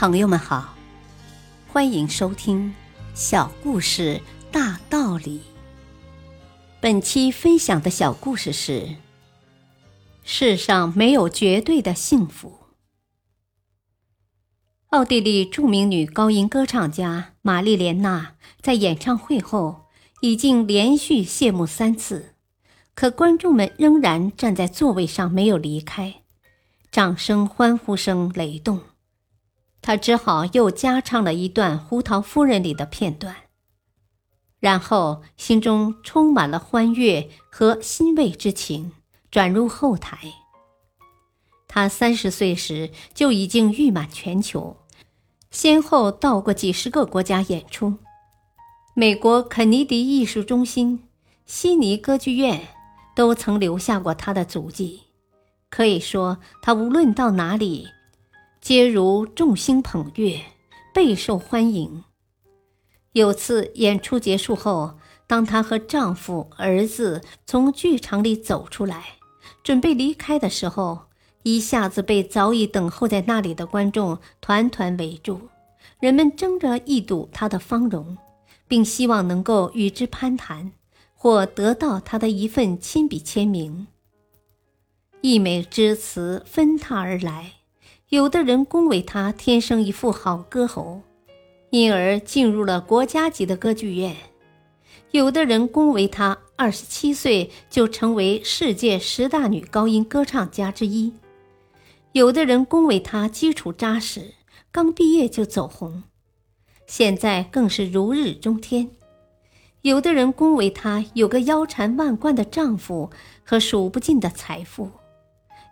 朋友们好，欢迎收听《小故事大道理》。本期分享的小故事是：世上没有绝对的幸福。奥地利著名女高音歌唱家玛丽莲娜在演唱会后已经连续谢幕三次，可观众们仍然站在座位上没有离开，掌声、欢呼声雷动。他只好又加唱了一段《胡桃夫人》里的片段，然后心中充满了欢悦和欣慰之情，转入后台。他三十岁时就已经誉满全球，先后到过几十个国家演出，美国肯尼迪艺术中心、悉尼歌剧院都曾留下过他的足迹。可以说，他无论到哪里。皆如众星捧月，备受欢迎。有次演出结束后，当她和丈夫、儿子从剧场里走出来，准备离开的时候，一下子被早已等候在那里的观众团团围住。人们争着一睹她的芳容，并希望能够与之攀谈，或得到她的一份亲笔签名。溢美之词纷沓而来。有的人恭维他天生一副好歌喉，因而进入了国家级的歌剧院；有的人恭维他二十七岁就成为世界十大女高音歌唱家之一；有的人恭维他基础扎实，刚毕业就走红，现在更是如日中天；有的人恭维他有个腰缠万贯的丈夫和数不尽的财富。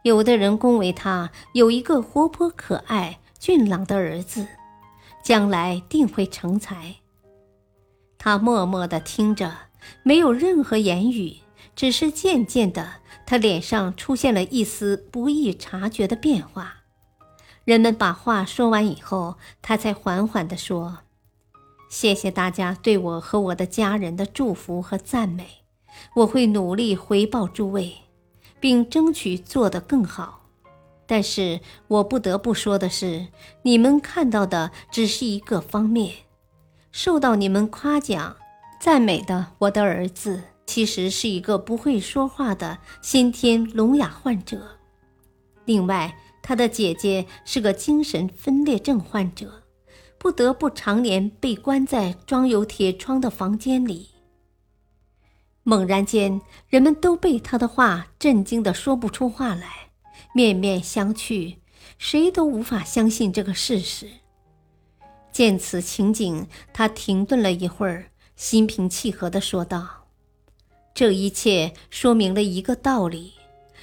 有的人恭维他有一个活泼可爱、俊朗的儿子，将来定会成才。他默默地听着，没有任何言语，只是渐渐的，他脸上出现了一丝不易察觉的变化。人们把话说完以后，他才缓缓地说：“谢谢大家对我和我的家人的祝福和赞美，我会努力回报诸位。”并争取做得更好，但是我不得不说的是，你们看到的只是一个方面。受到你们夸奖、赞美的我的儿子，其实是一个不会说话的先天聋哑患者。另外，他的姐姐是个精神分裂症患者，不得不常年被关在装有铁窗的房间里。猛然间，人们都被他的话震惊的说不出话来，面面相觑，谁都无法相信这个事实。见此情景，他停顿了一会儿，心平气和地说道：“这一切说明了一个道理：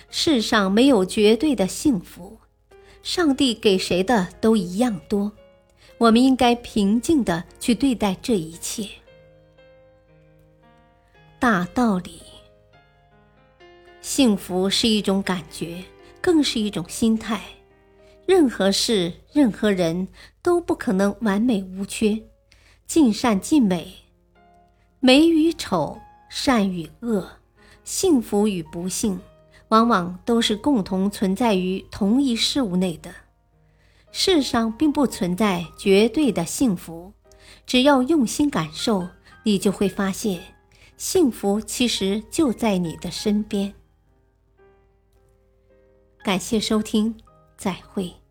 世上没有绝对的幸福，上帝给谁的都一样多。我们应该平静地去对待这一切。”大道理，幸福是一种感觉，更是一种心态。任何事、任何人都不可能完美无缺，尽善尽美。美与丑，善与恶，幸福与不幸，往往都是共同存在于同一事物内的。世上并不存在绝对的幸福，只要用心感受，你就会发现。幸福其实就在你的身边。感谢收听，再会。